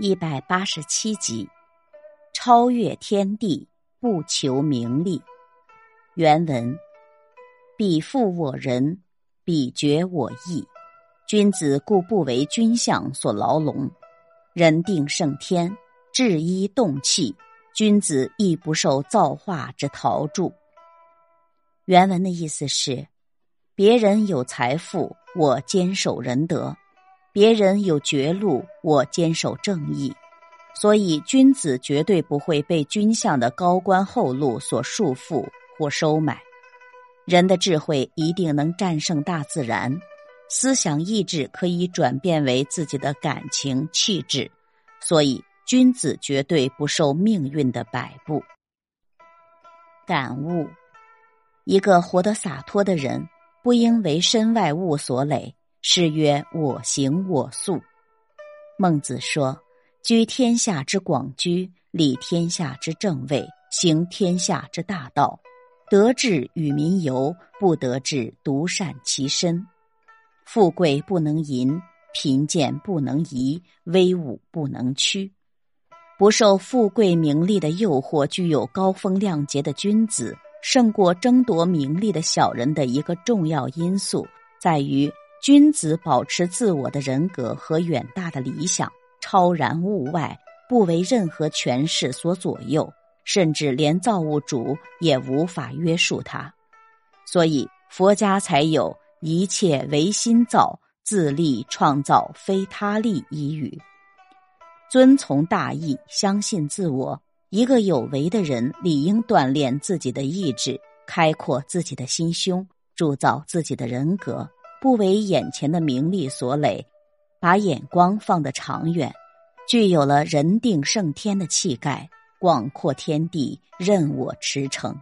一百八十七集，超越天地，不求名利。原文：彼负我人，彼绝我义。君子固不为君相所牢笼，人定胜天，治一动气。君子亦不受造化之陶铸。原文的意思是：别人有财富，我坚守仁德。别人有绝路，我坚守正义，所以君子绝对不会被君相的高官厚禄所束缚或收买。人的智慧一定能战胜大自然，思想意志可以转变为自己的感情气质，所以君子绝对不受命运的摆布。感悟：一个活得洒脱的人，不应为身外物所累。是曰：“我行我素。”孟子说：“居天下之广居，立天下之正位，行天下之大道。得志与民游，不得志独善其身。富贵不能淫，贫贱不能移，威武不能屈。不受富贵名利的诱惑，具有高风亮节的君子，胜过争夺名利的小人的一个重要因素，在于。”君子保持自我的人格和远大的理想，超然物外，不为任何权势所左右，甚至连造物主也无法约束他。所以佛家才有一切唯心造，自立创造，非他力一语。遵从大义，相信自我。一个有为的人，理应锻炼自己的意志，开阔自己的心胸，铸造自己的人格。不为眼前的名利所累，把眼光放得长远，具有了人定胜天的气概，广阔天地任我驰骋。